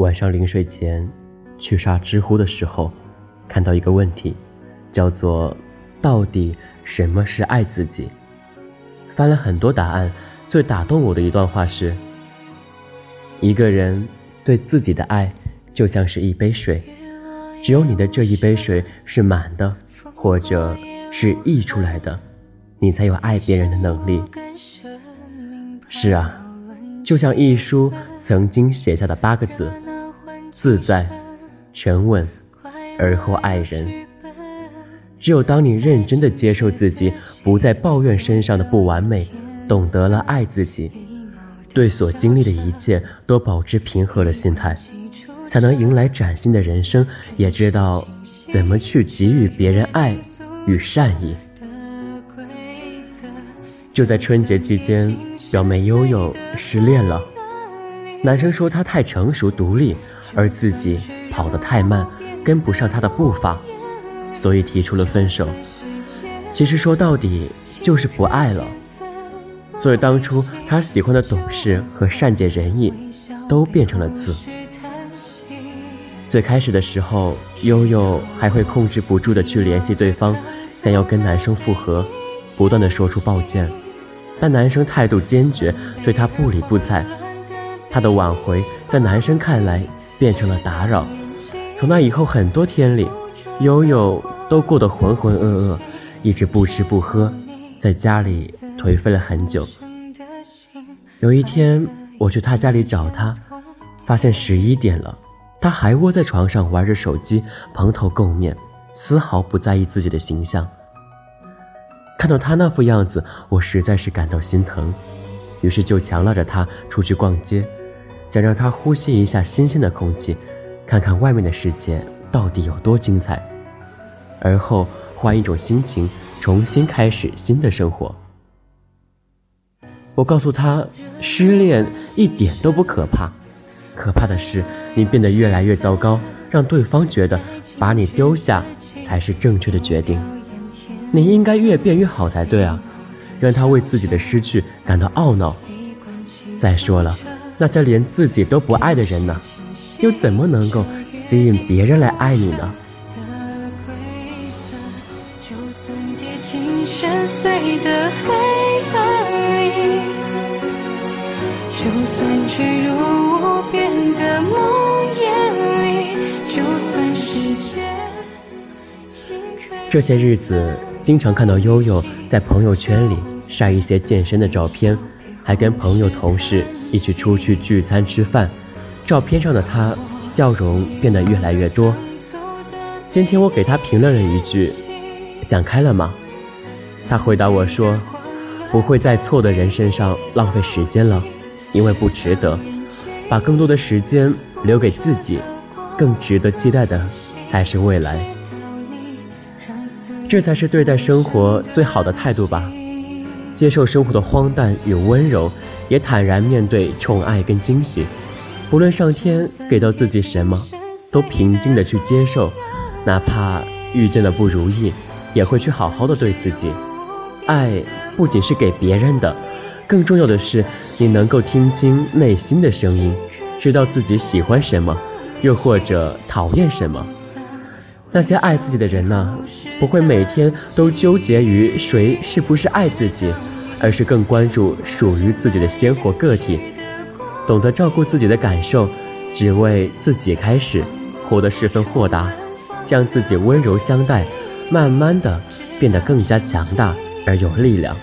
晚上临睡前去刷知乎的时候，看到一个问题，叫做“到底什么是爱自己”。翻了很多答案，最打动我的一段话是：一个人对自己的爱，就像是一杯水，只有你的这一杯水是满的，或者是溢出来的，你才有爱别人的能力。是啊，就像一书曾经写下的八个字。自在、沉稳，而后爱人。只有当你认真的接受自己，不再抱怨身上的不完美，懂得了爱自己，对所经历的一切都保持平和的心态，才能迎来崭新的人生。也知道怎么去给予别人爱与善意。就在春节期间，表妹悠悠失恋了，男生说她太成熟独立。而自己跑得太慢，跟不上他的步伐，所以提出了分手。其实说到底就是不爱了。所以当初他喜欢的懂事和善解人意，都变成了刺。最开始的时候，悠悠还会控制不住的去联系对方，想要跟男生复合，不断的说出抱歉，但男生态度坚决，对他不理不睬。他的挽回在男生看来。变成了打扰。从那以后很多天里，悠悠都过得浑浑噩噩，一直不吃不喝，在家里颓废了很久。有一天，我去他家里找他，发现十一点了，他还窝在床上玩着手机，蓬头垢面，丝毫不在意自己的形象。看到他那副样子，我实在是感到心疼，于是就强拉着他出去逛街。想让他呼吸一下新鲜的空气，看看外面的世界到底有多精彩，而后换一种心情，重新开始新的生活。我告诉他，失恋一点都不可怕，可怕的是你变得越来越糟糕，让对方觉得把你丢下才是正确的决定。你应该越变越好才对啊，让他为自己的失去感到懊恼。再说了。那些连自己都不爱的人呢，又怎么能够吸引别人来爱你呢？这些日子，经常看到悠悠在朋友圈里晒一些健身的照片，还跟朋友同事。一起出去聚餐吃饭，照片上的他笑容变得越来越多。今天我给他评论了一句：“想开了吗？”他回答我说：“不会在错的人身上浪费时间了，因为不值得。把更多的时间留给自己，更值得期待的才是未来。这才是对待生活最好的态度吧。接受生活的荒诞与温柔。”也坦然面对宠爱跟惊喜，不论上天给到自己什么，都平静的去接受，哪怕遇见了不如意，也会去好好的对自己。爱不仅是给别人的，更重要的是你能够听清内心的声音，知道自己喜欢什么，又或者讨厌什么。那些爱自己的人呢，不会每天都纠结于谁是不是爱自己。而是更关注属于自己的鲜活个体，懂得照顾自己的感受，只为自己开始，活得十分豁达，让自己温柔相待，慢慢的变得更加强大而有力量。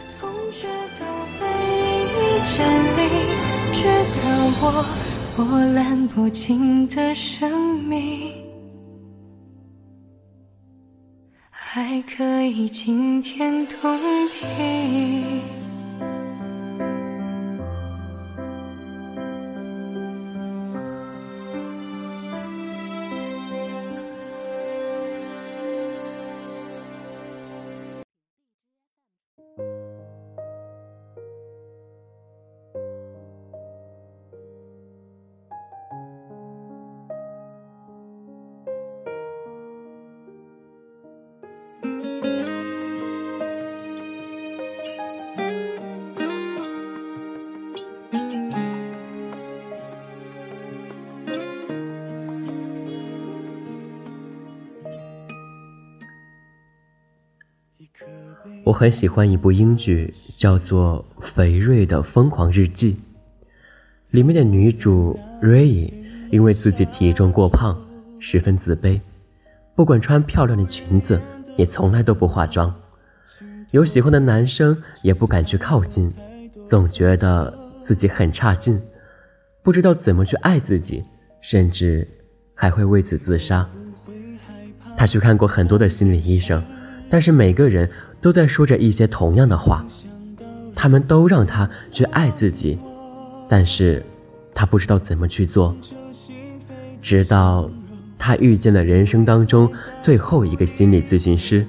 波澜不惊的生命还可以惊天动地。很喜欢一部英剧，叫做《肥瑞的疯狂日记》。里面的女主瑞伊因为自己体重过胖，十分自卑，不管穿漂亮的裙子，也从来都不化妆。有喜欢的男生也不敢去靠近，总觉得自己很差劲，不知道怎么去爱自己，甚至还会为此自杀。他去看过很多的心理医生，但是每个人。都在说着一些同样的话，他们都让他去爱自己，但是，他不知道怎么去做。直到，他遇见了人生当中最后一个心理咨询师，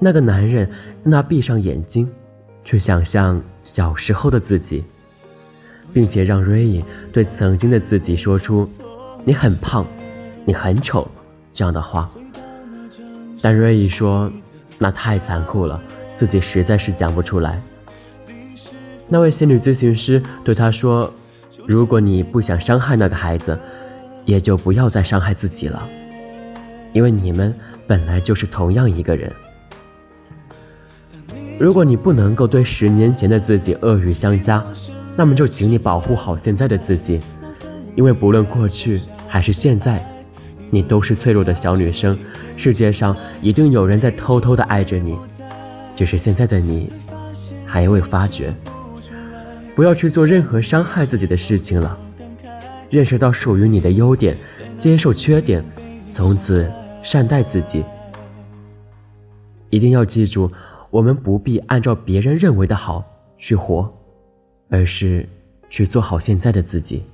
那个男人让他闭上眼睛，去想象小时候的自己，并且让瑞伊对曾经的自己说出“你很胖，你很丑”这样的话，但瑞伊说。那太残酷了，自己实在是讲不出来。那位心理咨询师对他说：“如果你不想伤害那个孩子，也就不要再伤害自己了，因为你们本来就是同样一个人。如果你不能够对十年前的自己恶语相加，那么就请你保护好现在的自己，因为不论过去还是现在。”你都是脆弱的小女生，世界上一定有人在偷偷的爱着你，只是现在的你还未发觉。不要去做任何伤害自己的事情了，认识到属于你的优点，接受缺点，从此善待自己。一定要记住，我们不必按照别人认为的好去活，而是去做好现在的自己。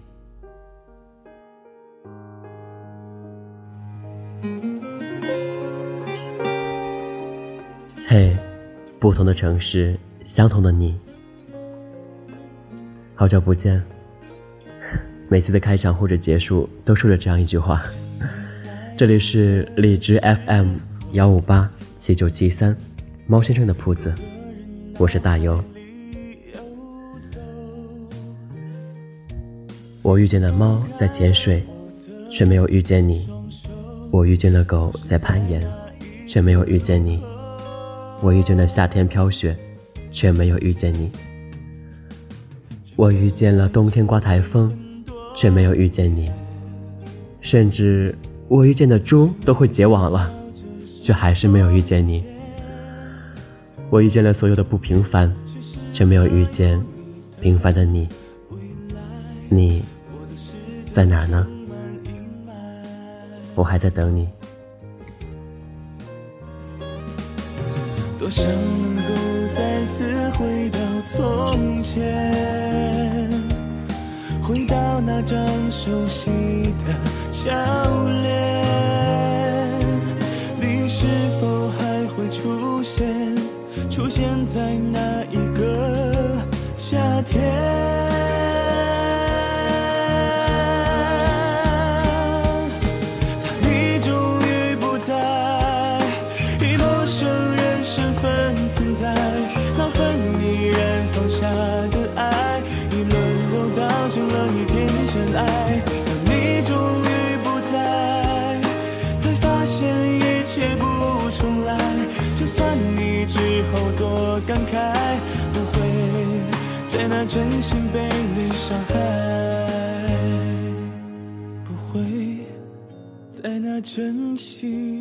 不同的城市，相同的你。好久不见。每次的开场或者结束都说着这样一句话。这里是荔枝 FM 幺五八七九七三，猫先生的铺子，我是大优。我遇见了猫在潜水，却没有遇见你；我遇见了狗在攀岩，却没有遇见你。我遇见了夏天飘雪，却没有遇见你。我遇见了冬天刮台风，却没有遇见你。甚至我遇见的猪都会结网了，却还是没有遇见你。我遇见了所有的不平凡，却没有遇见平凡的你。你在哪呢？我还在等你。多想能够再次回到从前，回到那张熟悉的笑脸。你是否还会出现，出现在那一个夏天？真心被你伤害，不会再拿真心